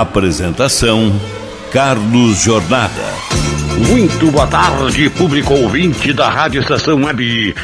Apresentação: Carlos Jornada. Muito boa tarde, público ouvinte da Rádio Estação Web.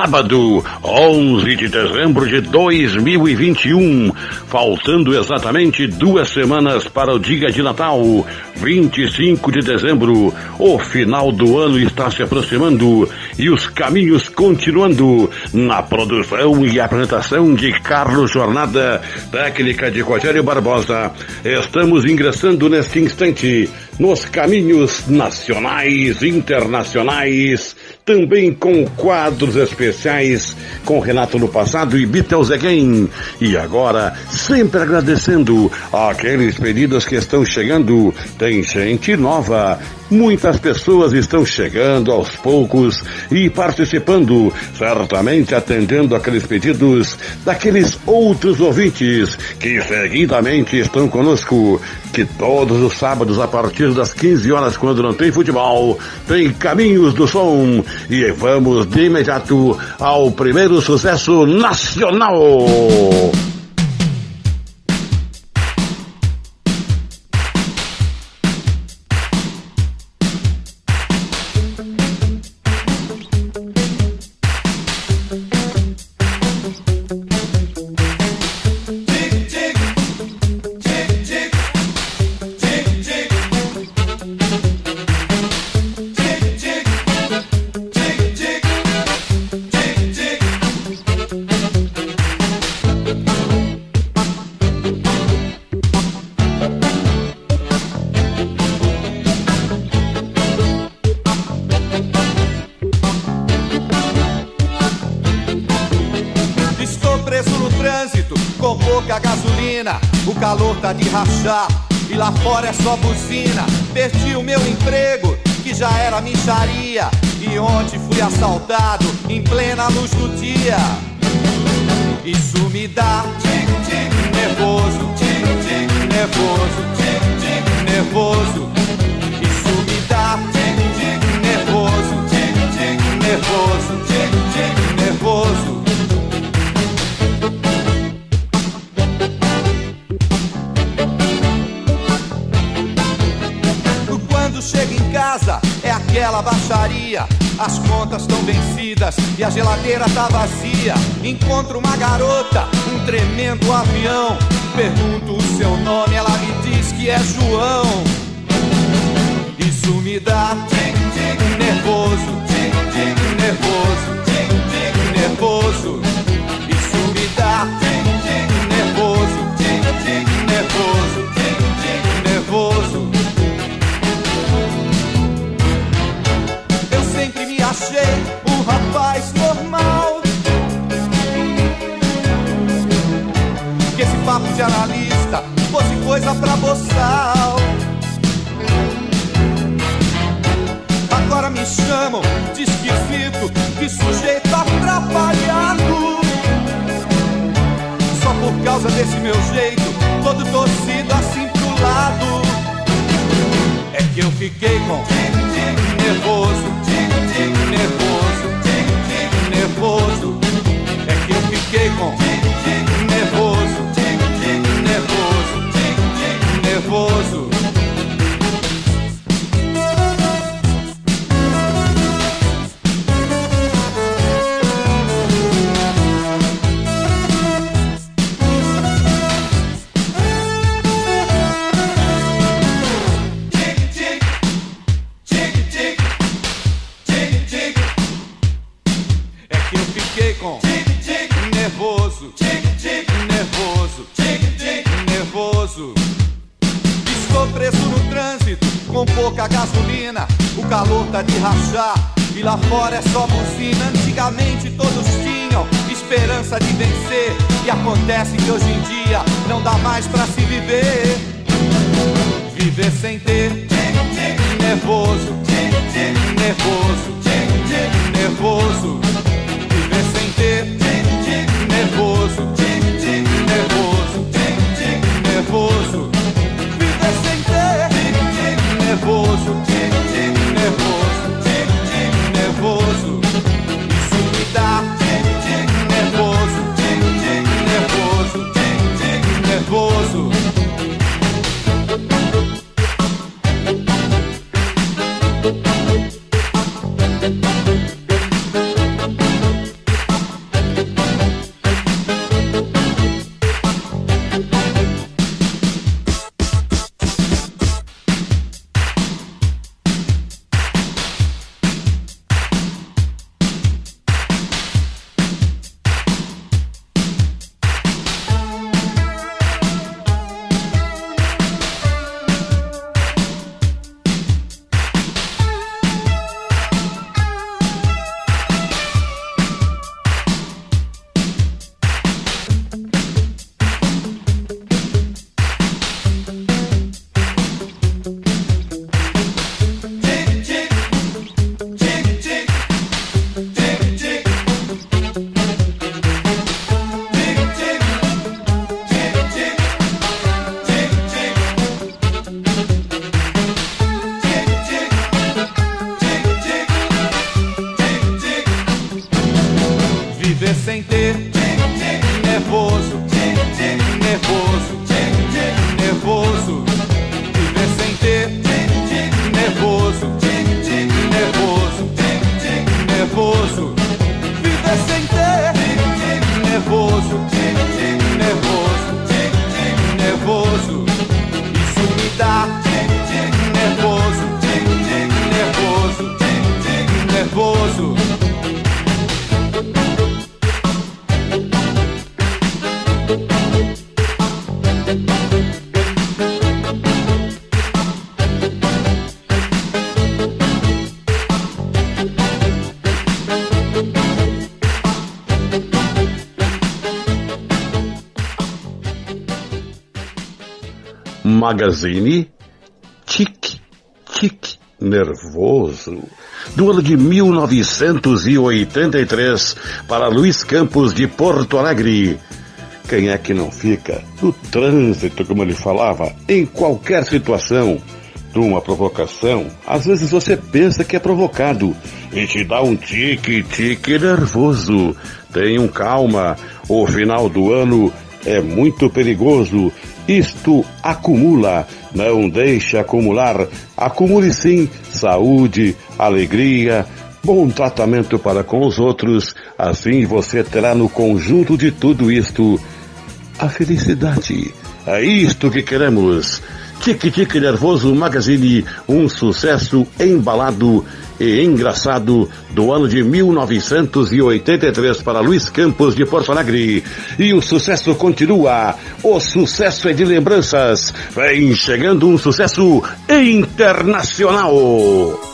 Sábado, 11 de dezembro de 2021. Faltando exatamente duas semanas para o dia de Natal, 25 de dezembro. O final do ano está se aproximando e os caminhos continuando na produção e apresentação de Carlos Jornada, técnica de Rogério Barbosa. Estamos ingressando neste instante nos caminhos nacionais, internacionais, também com quadros especiais com Renato no passado e Beatles Again. E agora, sempre agradecendo aqueles pedidos que estão chegando. Tem gente nova Muitas pessoas estão chegando aos poucos e participando, certamente atendendo aqueles pedidos daqueles outros ouvintes que seguidamente estão conosco, que todos os sábados a partir das 15 horas quando não tem futebol, tem Caminhos do Som e vamos de imediato ao primeiro sucesso nacional. Lá fora é só buzina. Perdi o meu emprego, que já era micharia. E ontem fui assaltado em plena luz do dia. Isso me dá nervoso, nervoso, nervoso. Aquela baixaria. As contas estão vencidas e a geladeira tá vazia. Encontro uma garota, um tremendo avião. Pergunto o seu nome, ela me diz que é João. Isso me dá nervoso, nervoso, nervoso. Isso me dá nervoso, nervoso, nervoso. Achei um rapaz normal. Que esse papo de analista fosse coisa pra boçal. Agora me chamam de esquisito, de sujeito atrapalhado. Só por causa desse meu jeito, todo torcido assim pro lado. É que eu fiquei com nervoso nervoso. Magazine Tic Tic Nervoso do ano de 1983 para Luiz Campos de Porto Alegre. Quem é que não fica no trânsito, como ele falava, em qualquer situação, de uma provocação, às vezes você pensa que é provocado e te dá um tique-tique nervoso. Tenham calma, o final do ano é muito perigoso. Isto acumula, não deixe acumular. Acumule sim saúde, alegria, bom tratamento para com os outros. Assim você terá no conjunto de tudo isto a felicidade. É isto que queremos. Tique Tique Nervoso Magazine, um sucesso embalado e engraçado do ano de 1983 para Luiz Campos de Porto Alegre. E o sucesso continua. O sucesso é de lembranças. Vem chegando um sucesso internacional.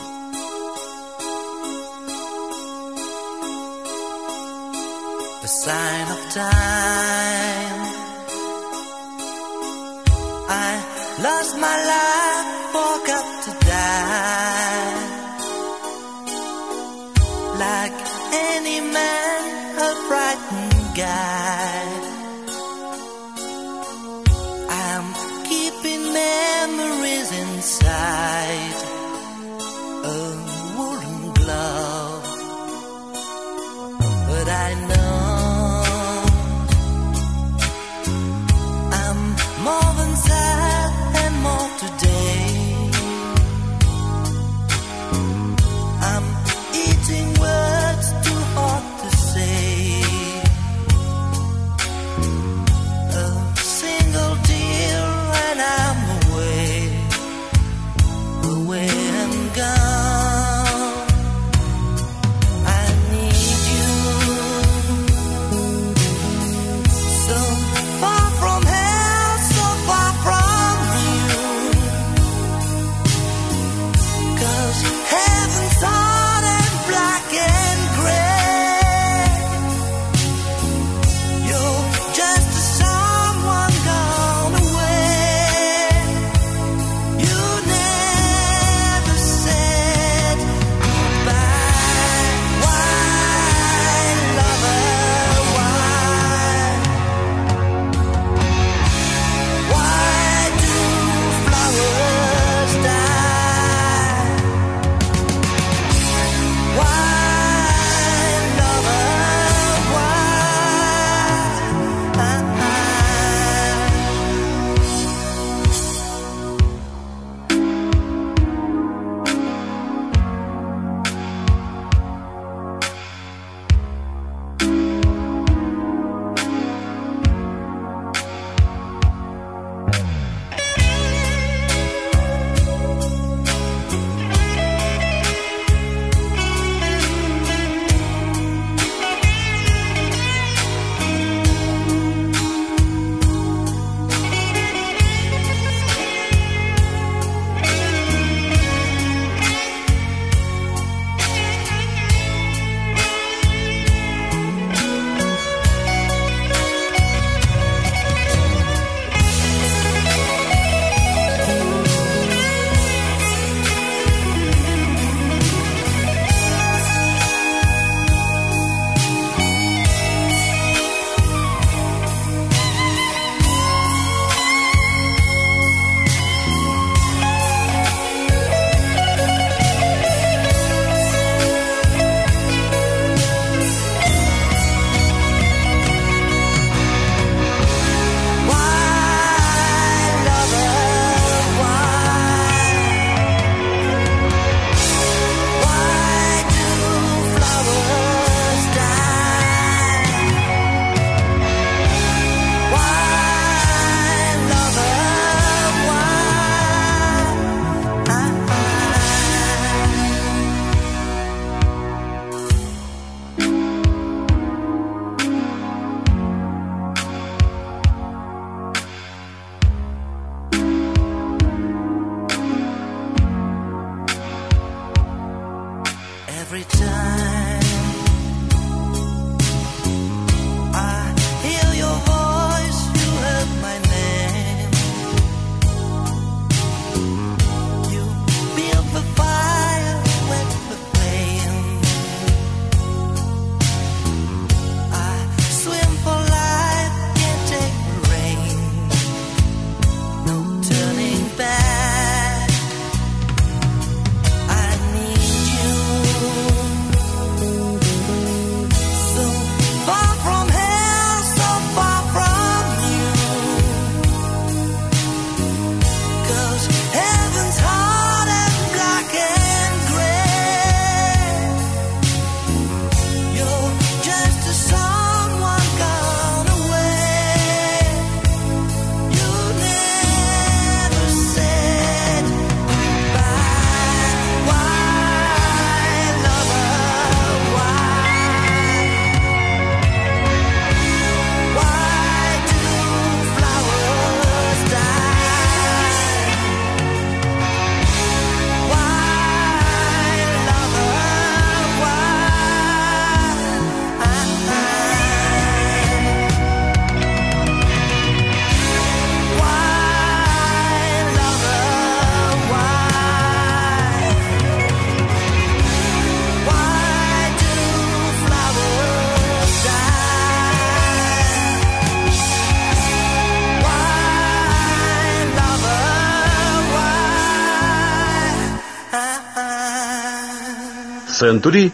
Century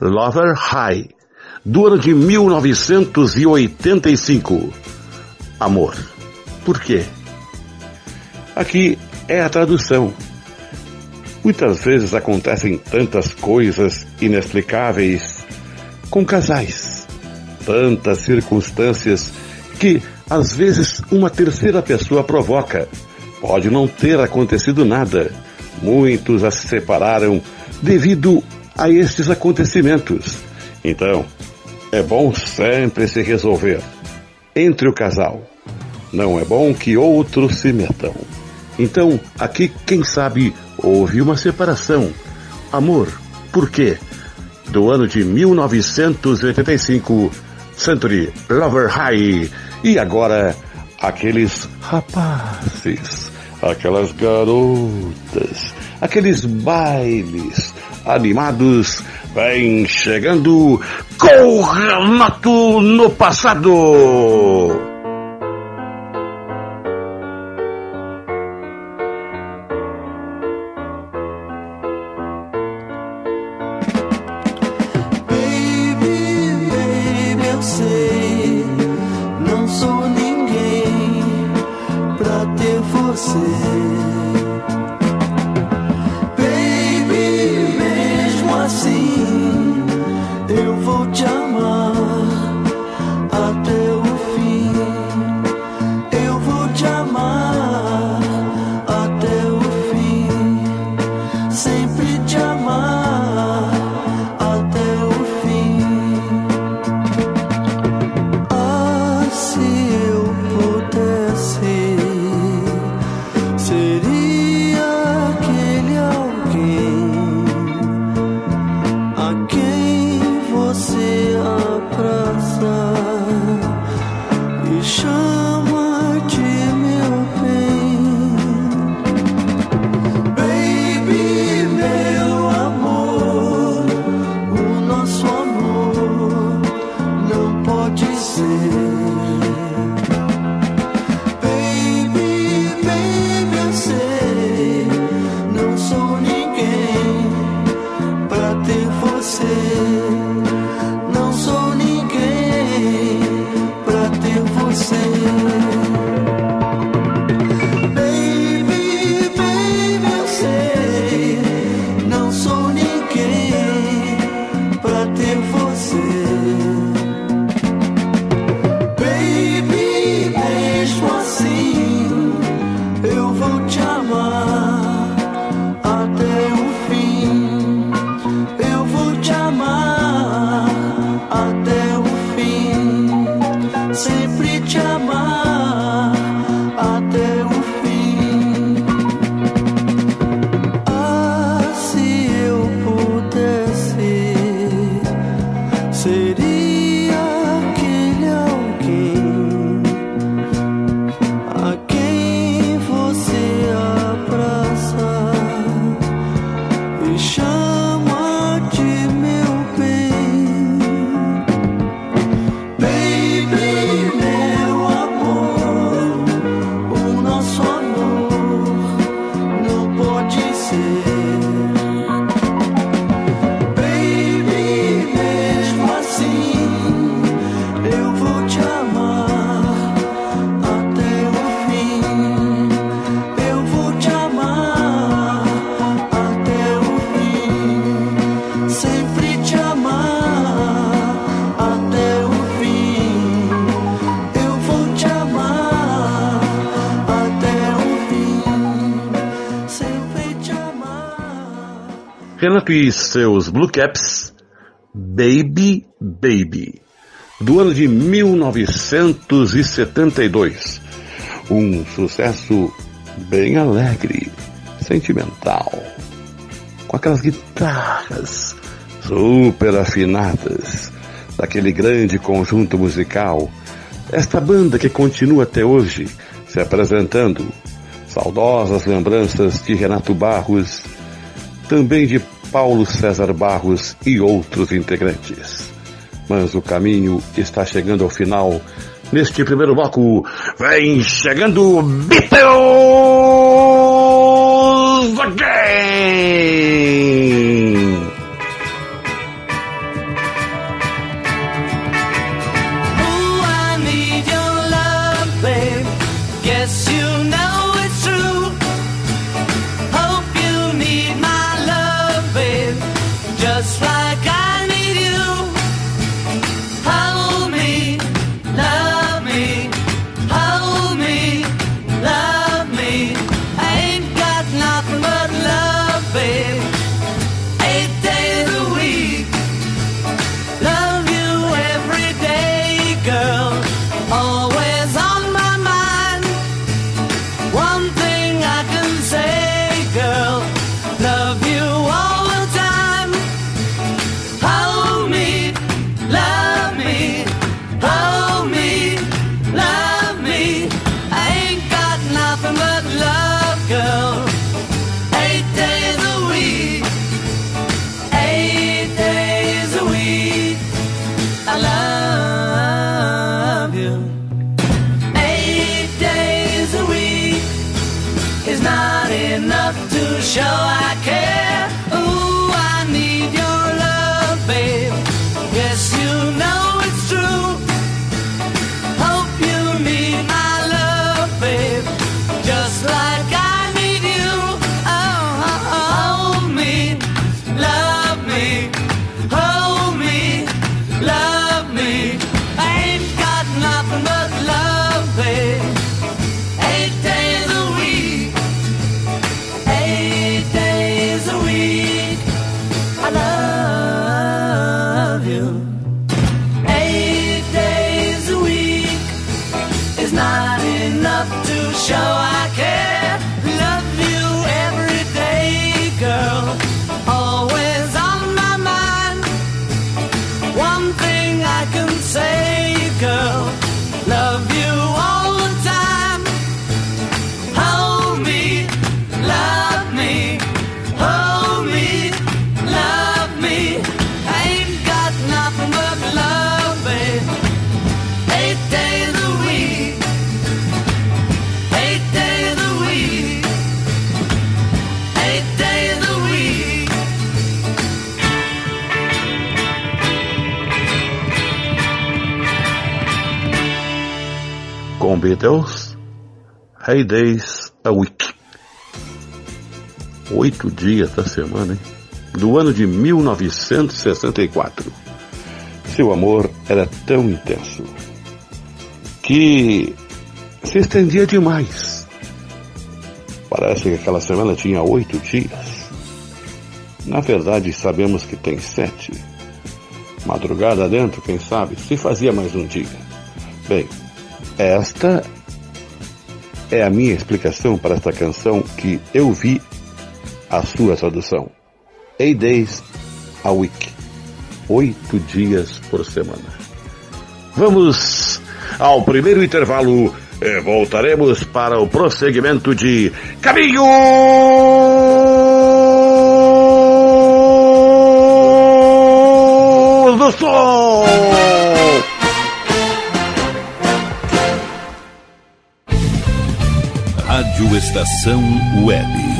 Lover High, do ano de 1985. Amor. Por quê? Aqui é a tradução. Muitas vezes acontecem tantas coisas inexplicáveis com casais, tantas circunstâncias que às vezes uma terceira pessoa provoca. Pode não ter acontecido nada. Muitos a se separaram devido a estes acontecimentos. Então, é bom sempre se resolver entre o casal. Não é bom que outros se metam. Então, aqui, quem sabe, houve uma separação. Amor, por quê? Do ano de 1985, Century Lover High. E agora, aqueles rapazes, aquelas garotas, aqueles bailes animados, vem chegando com Renato no passado. Renato e seus Blue Caps, Baby Baby, do ano de 1972. Um sucesso bem alegre, sentimental, com aquelas guitarras super afinadas daquele grande conjunto musical. Esta banda que continua até hoje se apresentando, saudosas lembranças de Renato Barros, também de Paulo César Barros e outros integrantes. Mas o caminho está chegando ao final. Neste primeiro bloco, vem chegando Beatles Again! Beatles, Hey Days a Week. Oito dias da semana, hein? Do ano de 1964. Seu amor era tão intenso que se estendia demais. Parece que aquela semana tinha oito dias. Na verdade, sabemos que tem sete. Madrugada dentro, quem sabe, se fazia mais um dia. Bem, esta é a minha explicação para esta canção que eu vi a sua tradução. Eight days a week. Oito dias por semana. Vamos ao primeiro intervalo. e voltaremos para o prosseguimento de Caminho Estação Web.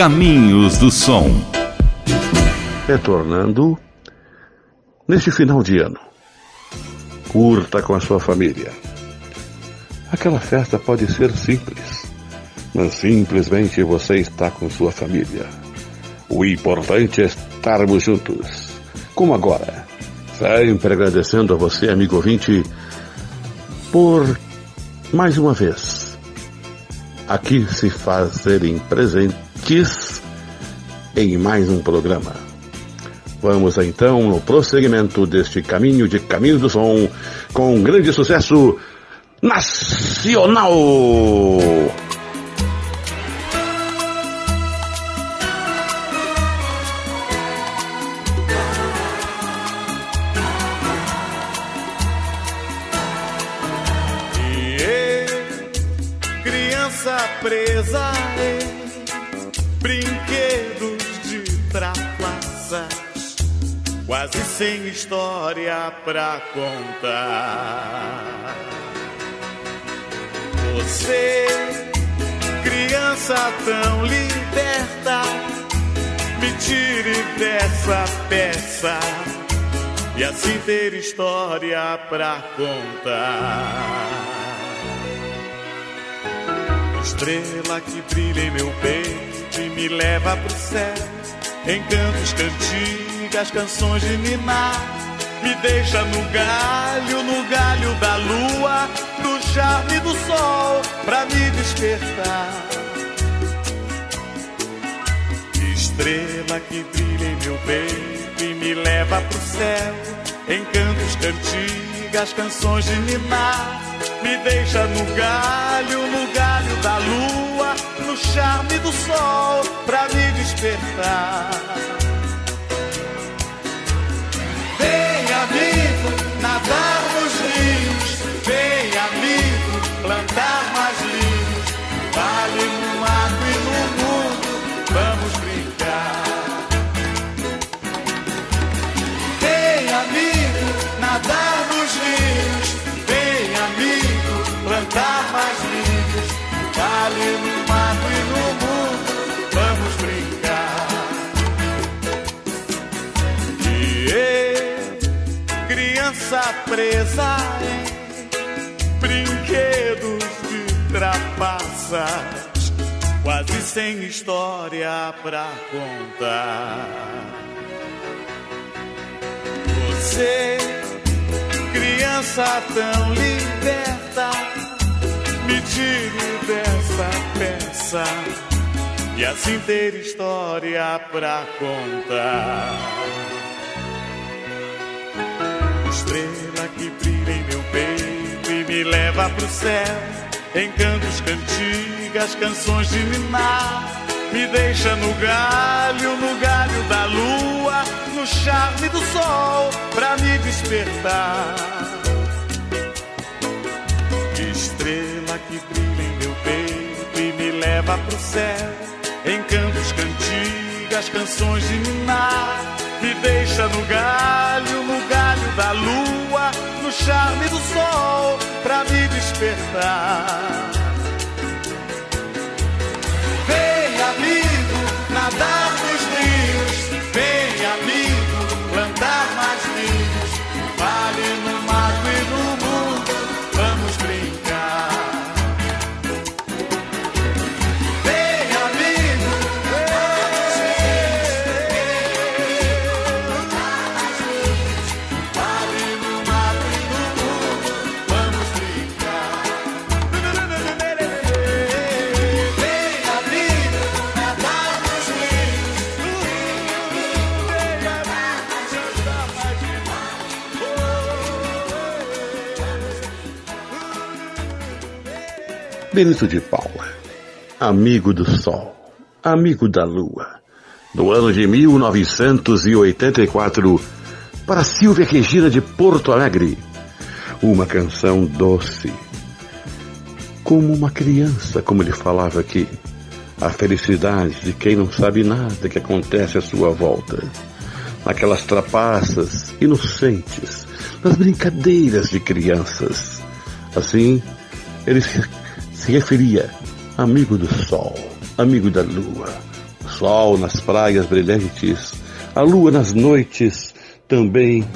Caminhos do Som. retornando neste final de ano. Curta com a sua família. Aquela festa pode ser simples, mas simplesmente você está com sua família. O importante é estarmos juntos. Como agora. Sempre agradecendo a você, amigo ouvinte, por mais uma vez aqui se fazerem presentes em mais um programa. Vamos então no prosseguimento deste caminho de Caminho do Som com um grande sucesso nacional. História pra contar. Você, criança tão liberta, me tire dessa peça e assim ter história pra contar. Estrela que brilha em meu peito e me leva pro céu, encantos, cantigas, canções de ninar. Me deixa no galho, no galho da lua, no charme do sol, pra me despertar. Estrela que brilha em meu peito e me leva pro céu. Encantos, cantigas, canções de ninar. Me deixa no galho, no galho da lua, no charme do sol, pra me despertar. Vem, amigo, nadar nos rios. Vem, amigo, plantar mais linhos. Vale no mato e no mundo, vamos brincar. Vem, amigo, nadar nos rios. Vem, amigo, plantar mais linhos. Vale no criança presa em brinquedos de trapaças, quase sem história pra contar. Você, criança tão liberta, me tire dessa peça e assim ter história pra contar. Estrela que brilha em meu peito e me leva pro céu. Encantos, cantigas, canções de ninar. Me deixa no galho, no galho da lua, no charme do sol, pra me despertar. Estrela que brilha em meu peito e me leva pro céu. Encantos, cantigas, canções de ninar. Me deixa no galho, no galho da lua, no charme do sol, pra me despertar. Benito de Paula, amigo do sol, amigo da lua, do ano de 1984, para Silvia Regina de Porto Alegre. Uma canção doce, como uma criança, como ele falava aqui. A felicidade de quem não sabe nada que acontece à sua volta. Naquelas trapaças inocentes, nas brincadeiras de crianças. Assim, ele se, referia amigo do sol, amigo da lua. O sol nas praias brilhantes, a lua nas noites, também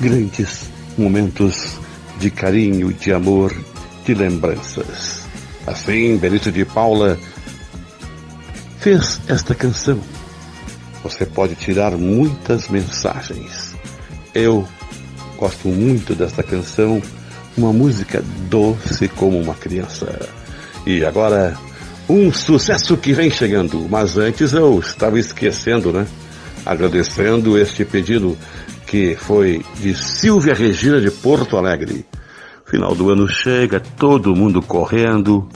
grandes momentos de carinho, de amor de lembranças. Assim, Benito de Paula fez esta canção. Você pode tirar muitas mensagens. Eu gosto muito desta canção, uma música doce como uma criança. E agora, um sucesso que vem chegando, mas antes eu estava esquecendo, né? Agradecendo este pedido que foi de Silvia Regina de Porto Alegre. Final do ano chega, todo mundo correndo.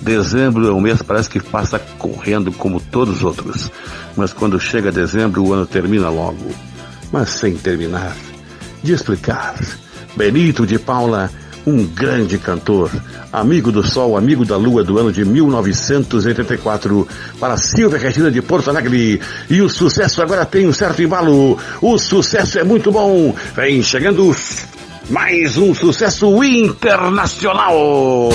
Dezembro é um mês parece que passa correndo como todos os outros. Mas quando chega dezembro, o ano termina logo. Mas sem terminar, de explicar. Benito de Paula, um grande cantor, amigo do sol, amigo da lua do ano de 1984, para Silvia Regina de Porto Alegre. E o sucesso agora tem um certo embalo. O sucesso é muito bom. Vem chegando mais um sucesso internacional.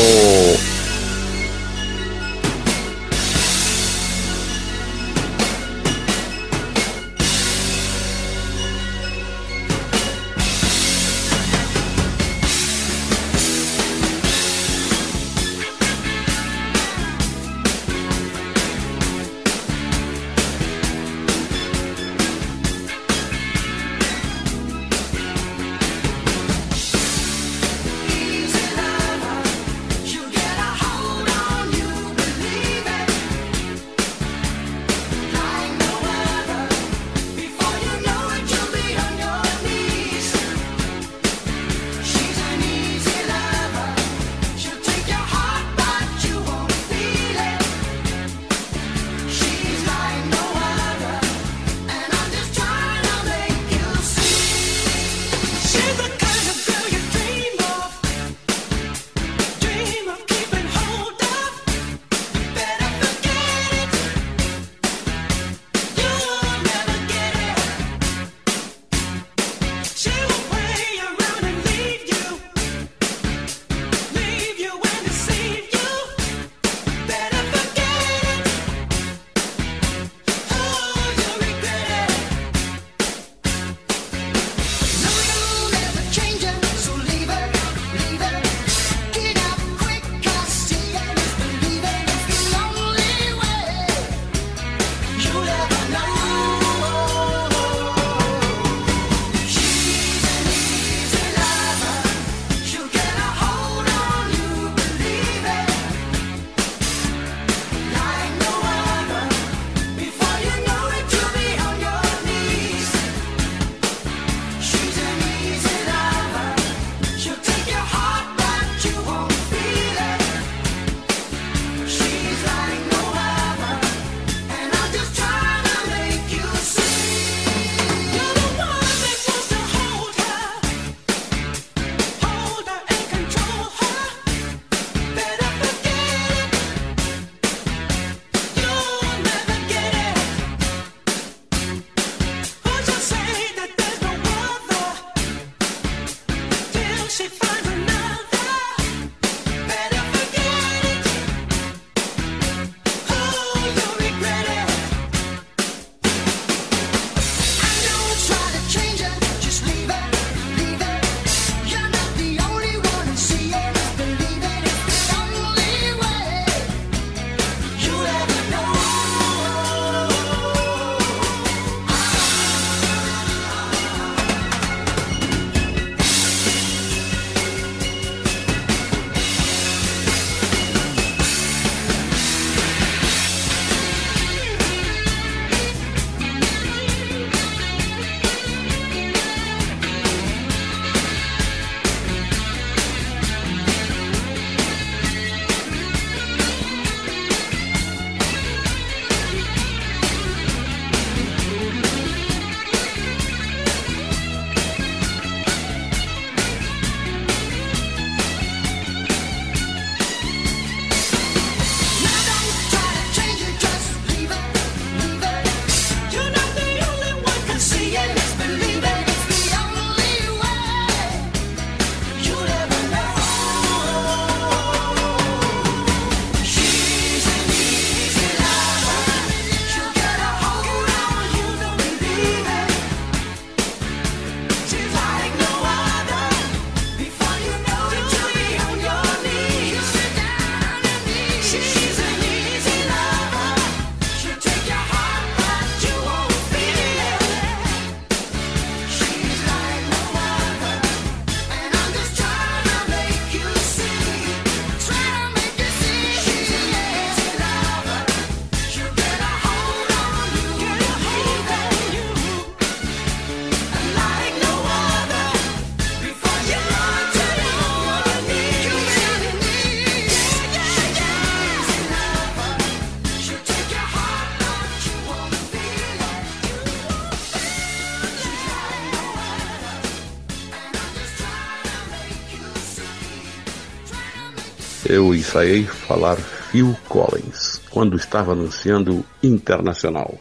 Eu ensaiei falar Phil Collins quando estava anunciando Internacional.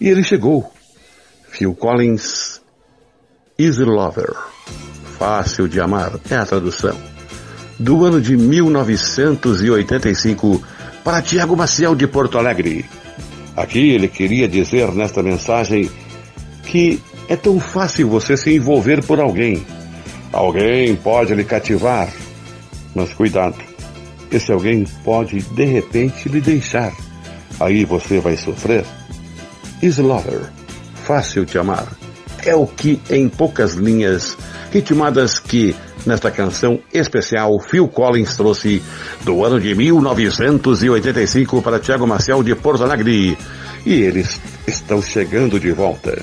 E ele chegou. Phil Collins, Easy Lover. Fácil de amar é a tradução. Do ano de 1985 para Tiago Maciel de Porto Alegre. Aqui ele queria dizer nesta mensagem que é tão fácil você se envolver por alguém. Alguém pode lhe cativar, mas cuidado, esse alguém pode de repente lhe deixar. Aí você vai sofrer. Slaughter, fácil de amar, é o que em poucas linhas, ritmadas que nesta canção especial Phil Collins trouxe do ano de 1985 para Tiago Marcial de Porto Alegre. E eles estão chegando de volta.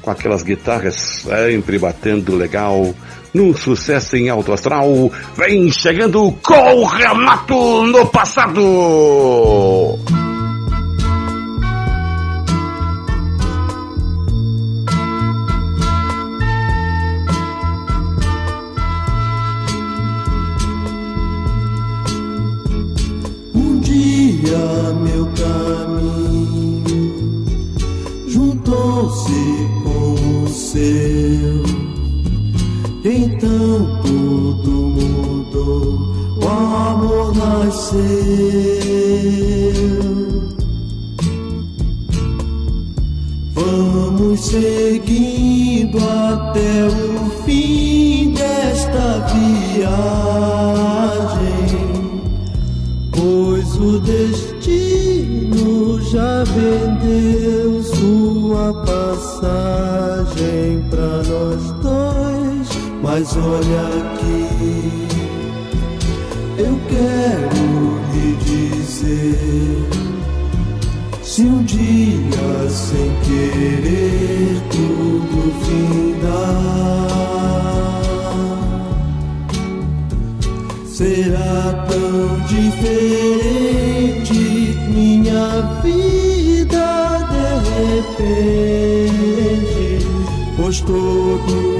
Com aquelas guitarras sempre batendo legal, num sucesso em alto astral, vem chegando com o Renato no passado. Então tudo mudou, o amor nasceu. Vamos seguindo até o fim desta viagem pois o destino já vendeu sua passagem Mas olha aqui, eu quero lhe dizer. Se um dia sem querer tudo findar será tão diferente minha vida de repente, pois todo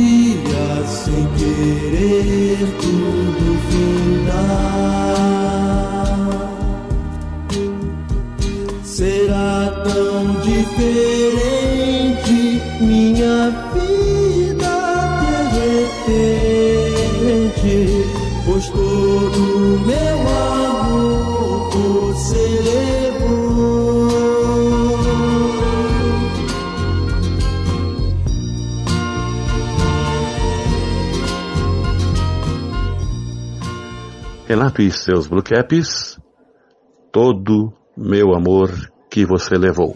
dia sem querer tudo findar, E seus Blue Caps, todo meu amor que você levou.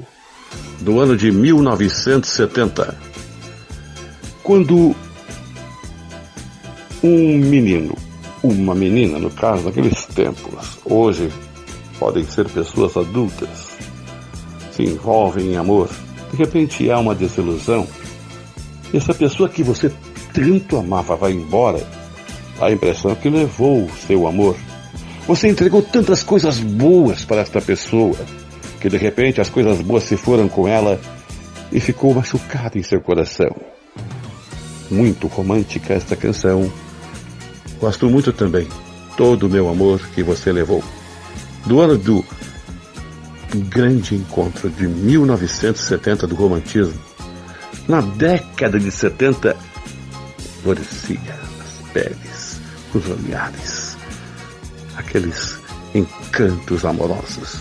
Do ano de 1970. Quando um menino, uma menina, no caso, naqueles tempos, hoje podem ser pessoas adultas, se envolvem em amor, de repente há uma desilusão, essa pessoa que você tanto amava vai embora, a impressão que levou o seu amor. Você entregou tantas coisas boas para esta pessoa, que de repente as coisas boas se foram com ela e ficou machucada em seu coração. Muito romântica esta canção. Gosto muito também. Todo o meu amor que você levou. Do ano do grande encontro de 1970 do romantismo. Na década de 70, florescia as peles, os olhares, aqueles encantos amorosos.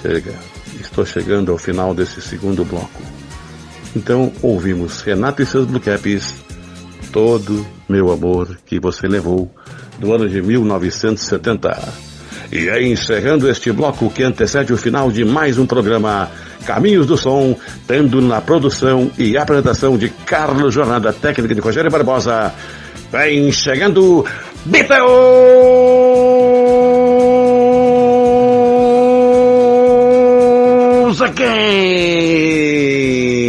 chega. Estou chegando ao final desse segundo bloco. Então ouvimos Renato e seus Blue Todo Meu Amor que Você Levou, do ano de 1970. E é encerrando este bloco que antecede o final de mais um programa Caminhos do Som, tendo na produção e apresentação de Carlos Jornada, técnica de Rogério Barbosa. Vem chegando Beatles again!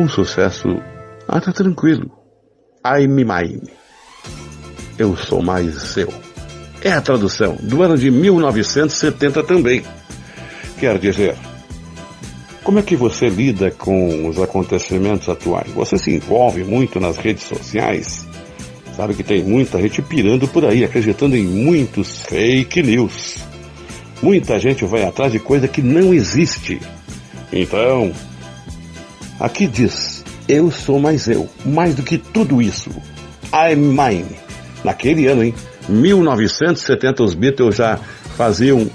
Um sucesso. Tá tranquilo. I'm mine. Eu sou mais seu. É a tradução do ano de 1970 também. Quer dizer, como é que você lida com os acontecimentos atuais? Você se envolve muito nas redes sociais? Sabe que tem muita gente pirando por aí, acreditando em muitos fake news. Muita gente vai atrás de coisa que não existe. Então, Aqui diz: Eu sou mais eu, mais do que tudo isso. I'm mine. Naquele ano, hein? 1970, os Beatles já faziam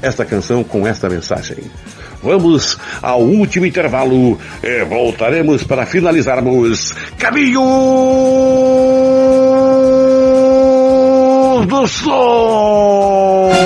esta canção com esta mensagem. Vamos ao último intervalo e voltaremos para finalizarmos Caminho do Som!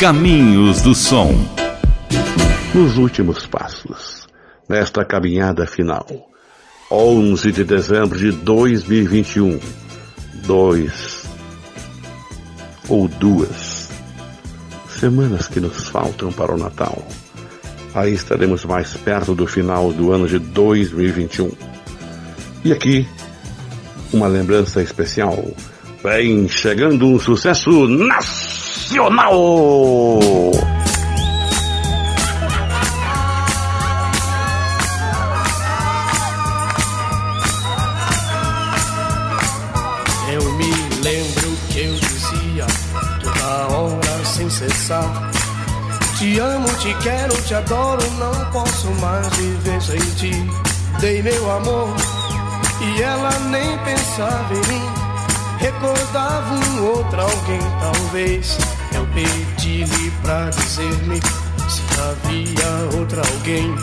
Caminhos do Som. Nos últimos passos, nesta caminhada final, 11 de dezembro de 2021, dois ou duas semanas que nos faltam para o Natal. Aí estaremos mais perto do final do ano de 2021. E aqui, uma lembrança especial. Vem chegando um sucesso nacional! Eu me lembro que eu dizia toda hora sem cessar. Te amo, te quero, te adoro, não posso mais viver sem ti. Dei meu amor e ela nem pensava em mim. Recordava um outro alguém, talvez. Eu pedi-lhe pra dizer-me se havia outra alguém.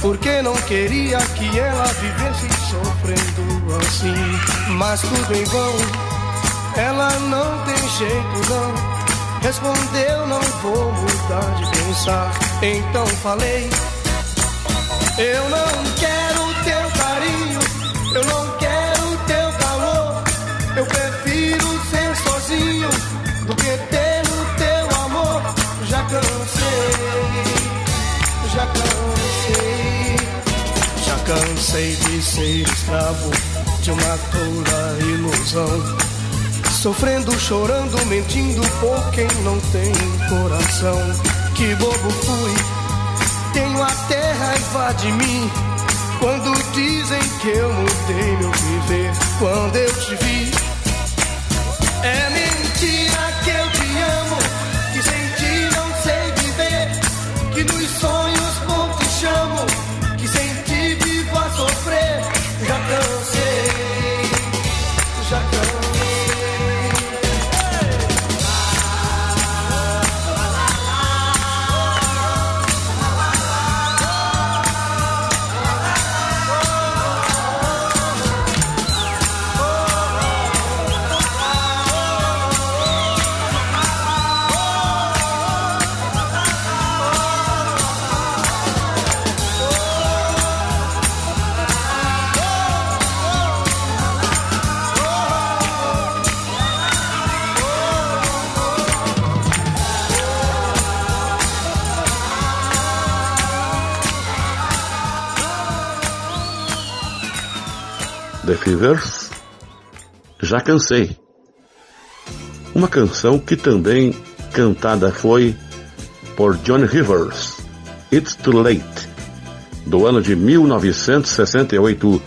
Porque não queria que ela vivesse sofrendo assim. Mas tudo em vão, ela não tem jeito não. Respondeu, não vou mudar de pensar. Então falei, eu não quero cansei de ser escravo de uma tola ilusão. Sofrendo, chorando, mentindo por quem não tem coração. Que bobo fui, tenho até raiva de mim. Quando dizem que eu mudei meu viver, quando eu te vi, Já Cansei. Uma canção que também cantada foi por John Rivers, It's Too Late, do ano de 1968,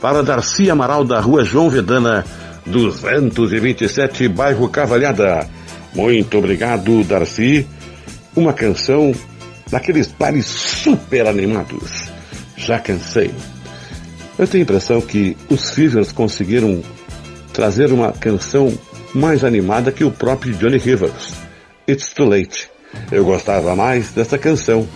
para Darcy Amaral da Rua João Vedana, 227, bairro Cavalhada. Muito obrigado, Darcy. Uma canção daqueles pares super animados. Já cansei. Eu tenho a impressão que os Fevers conseguiram trazer uma canção mais animada que o próprio Johnny Rivers. It's Too Late. Eu gostava mais dessa canção.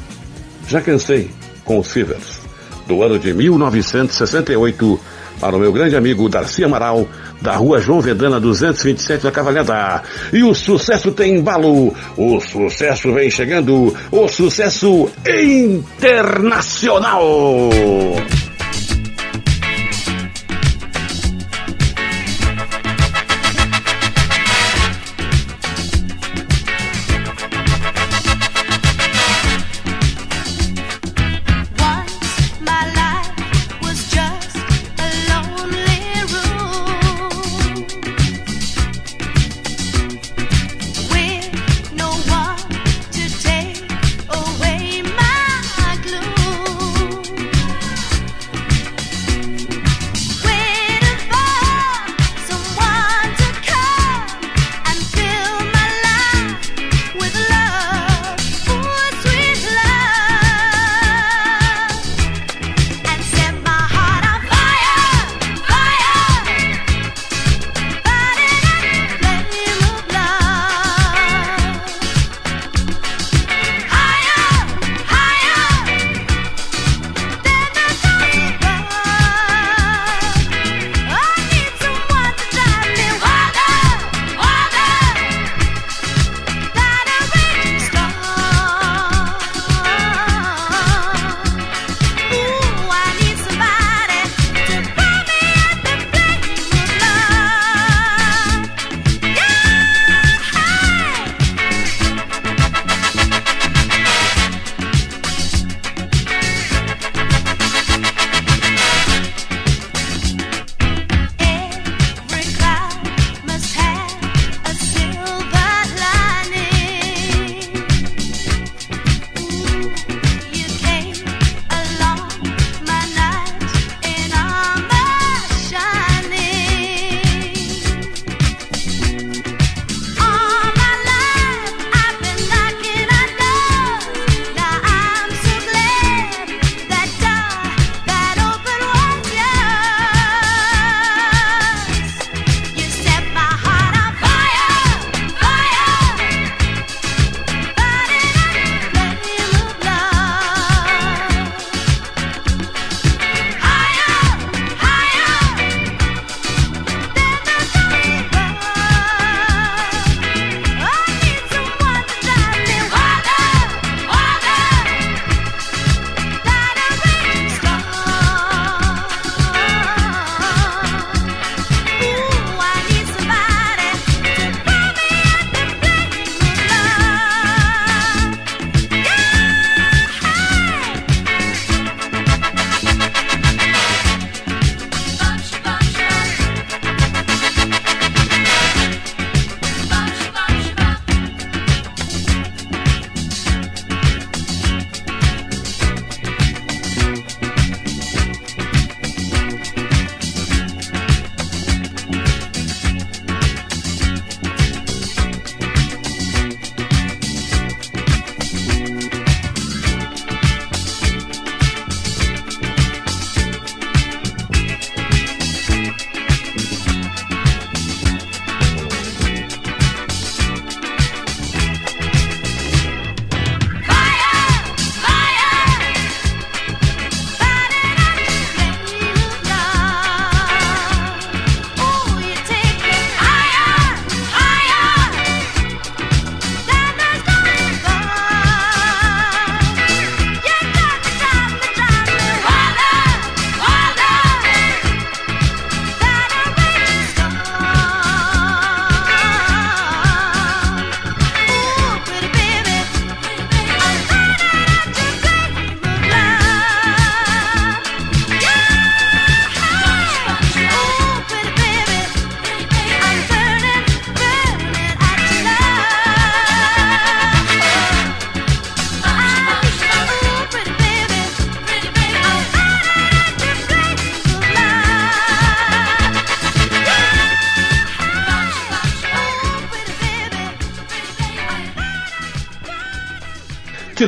Já cansei com os Fevers. Do ano de 1968, para o meu grande amigo Darcy Amaral, da rua João Vedana 227 da Cavalhada. E o sucesso tem embalo, o sucesso vem chegando, o sucesso internacional.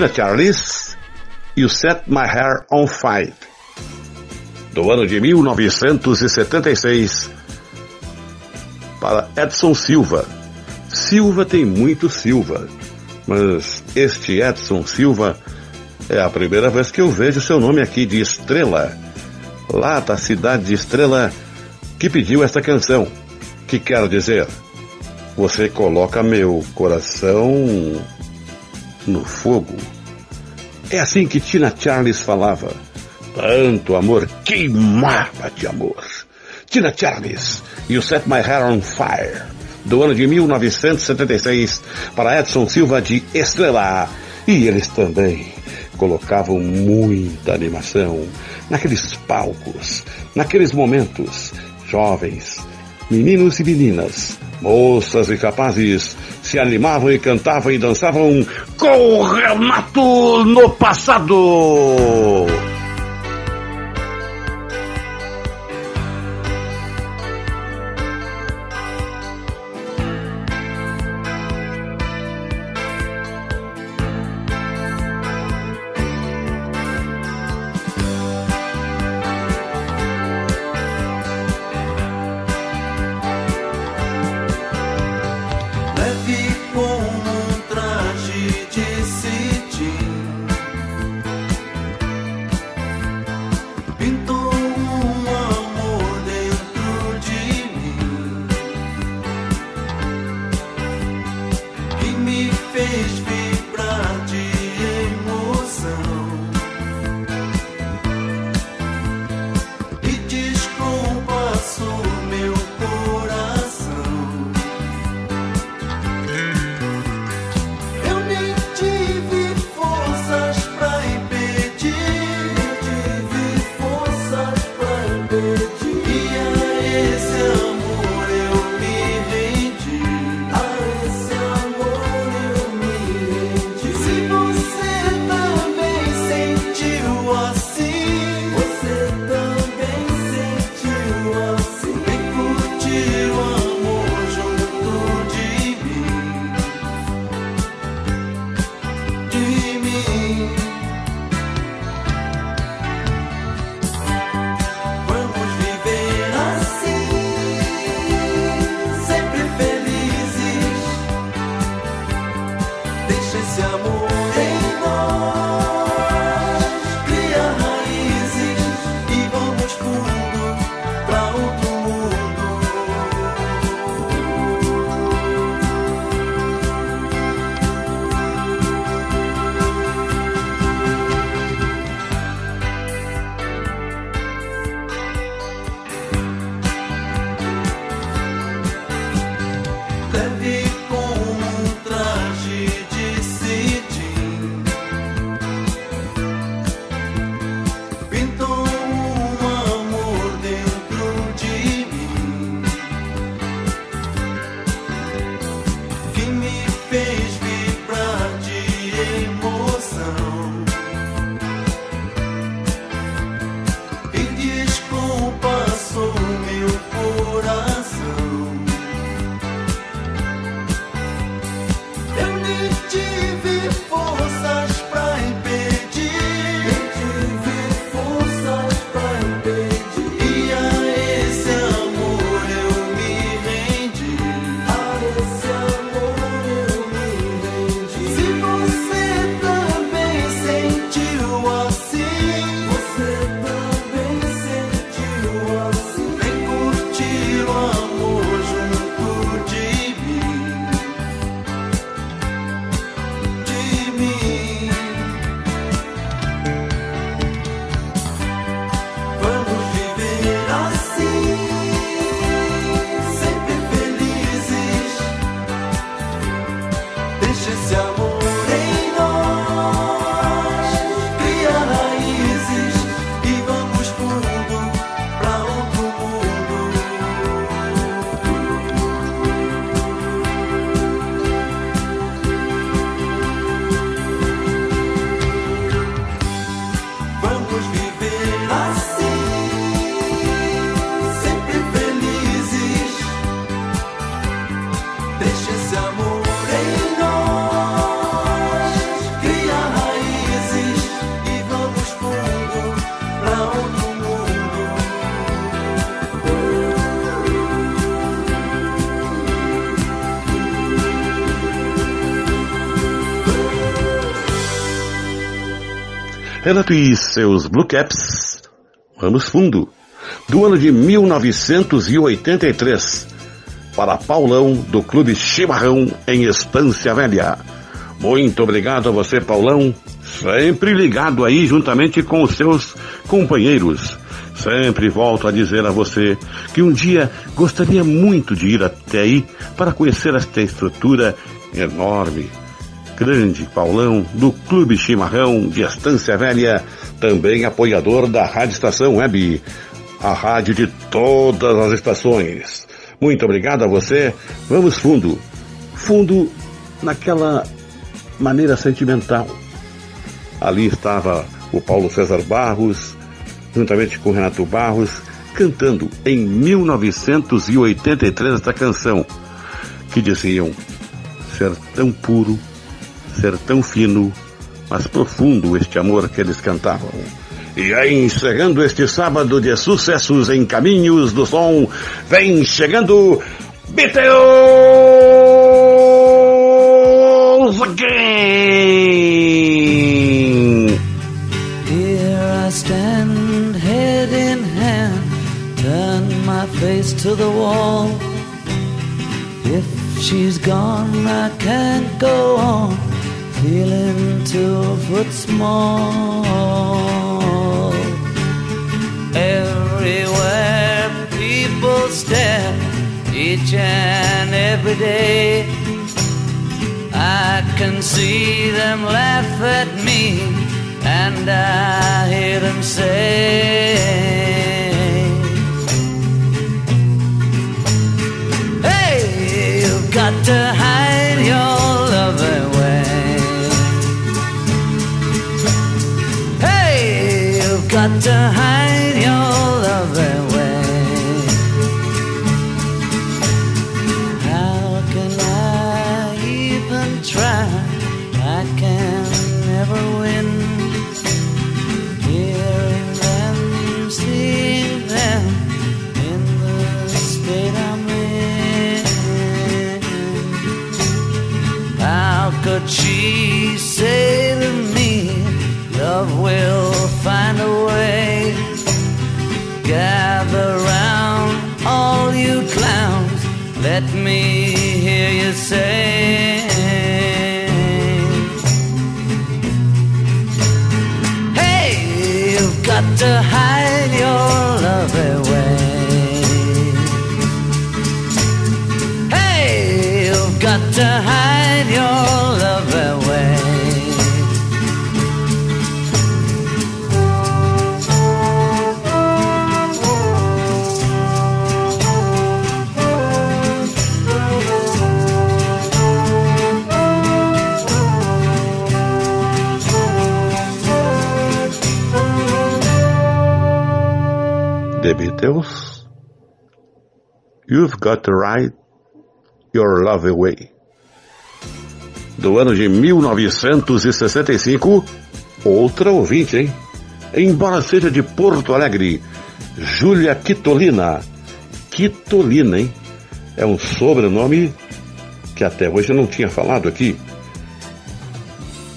Tina Charles e o Set My Hair on Fire, do ano de 1976, para Edson Silva. Silva tem muito Silva, mas este Edson Silva é a primeira vez que eu vejo seu nome aqui de Estrela, lá da cidade de Estrela, que pediu esta canção, que quer dizer, você coloca meu coração no fogo. É assim que Tina Charles falava. Tanto amor queimava de amor. Tina Charles e o Set My Hair on Fire, do ano de 1976, para Edson Silva de Estrela. E eles também colocavam muita animação naqueles palcos, naqueles momentos. Jovens, meninos e meninas, moças e rapazes se animavam e cantavam e dançavam com o Renato no passado. E seus Blue Caps. Vamos fundo. Do ano de 1983. Para Paulão, do Clube Chimarrão, em Estância Velha. Muito obrigado a você, Paulão. Sempre ligado aí juntamente com os seus companheiros. Sempre volto a dizer a você que um dia gostaria muito de ir até aí para conhecer esta estrutura enorme, grande Paulão do Clube Chimarrão de Estância Velha, também apoiador da Rádio Estação Web, a rádio de todas as estações. Muito obrigado a você. Vamos fundo. Fundo naquela maneira sentimental. Ali estava o Paulo César Barros, juntamente com Renato Barros, cantando em 1983 esta canção, que diziam ser tão puro, ser tão fino, mas profundo este amor que eles cantavam. E aí, encerrando este sábado de sucessos em Caminhos do Som, vem chegando Beatles again! Here I stand, head in hand, turn my face to the wall. If she's gone, I can't go on, small. Everywhere people stare, each and every day. I can see them laugh at me, and I hear them say, got to let me hear you say. Hey, you've got to hide your The Beatles. You've got to ride your love away. Do ano de 1965, outra ouvinte, hein? Embora seja de Porto Alegre, Júlia Quitolina. Quitolina, hein? É um sobrenome que até hoje eu não tinha falado aqui.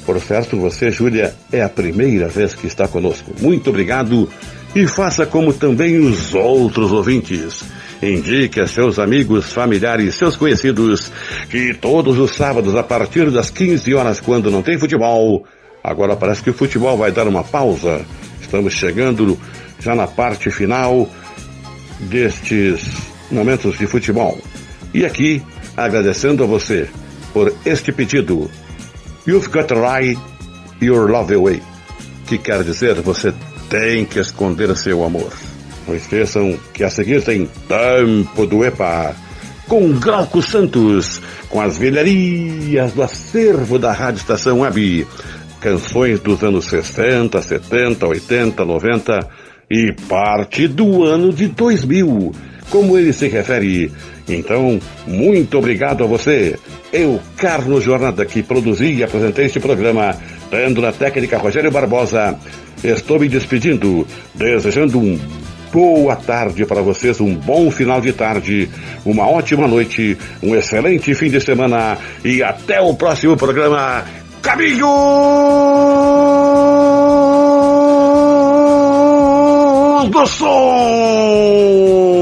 Por certo, você, Júlia, é a primeira vez que está conosco. Muito obrigado e faça como também os outros ouvintes. Indique a seus amigos, familiares, seus conhecidos que todos os sábados, a partir das 15 horas, quando não tem futebol, agora parece que o futebol vai dar uma pausa. Estamos chegando já na parte final destes momentos de futebol. E aqui, agradecendo a você por este pedido. You've got to ride your love away. Que quer dizer, você tem que esconder seu amor. Não esqueçam que a seguir tem Tempo do EPA, com Glauco Santos, com as velharias do acervo da Rádio Estação Web. Canções dos anos 60, 70, 80, 90 e parte do ano de 2000, como ele se refere. Então, muito obrigado a você. Eu, Carlos Jornada, que produzi e apresentei este programa, Andando na técnica Rogério Barbosa, estou me despedindo, desejando um boa tarde para vocês, um bom final de tarde, uma ótima noite, um excelente fim de semana e até o próximo programa Caminho! do Sol.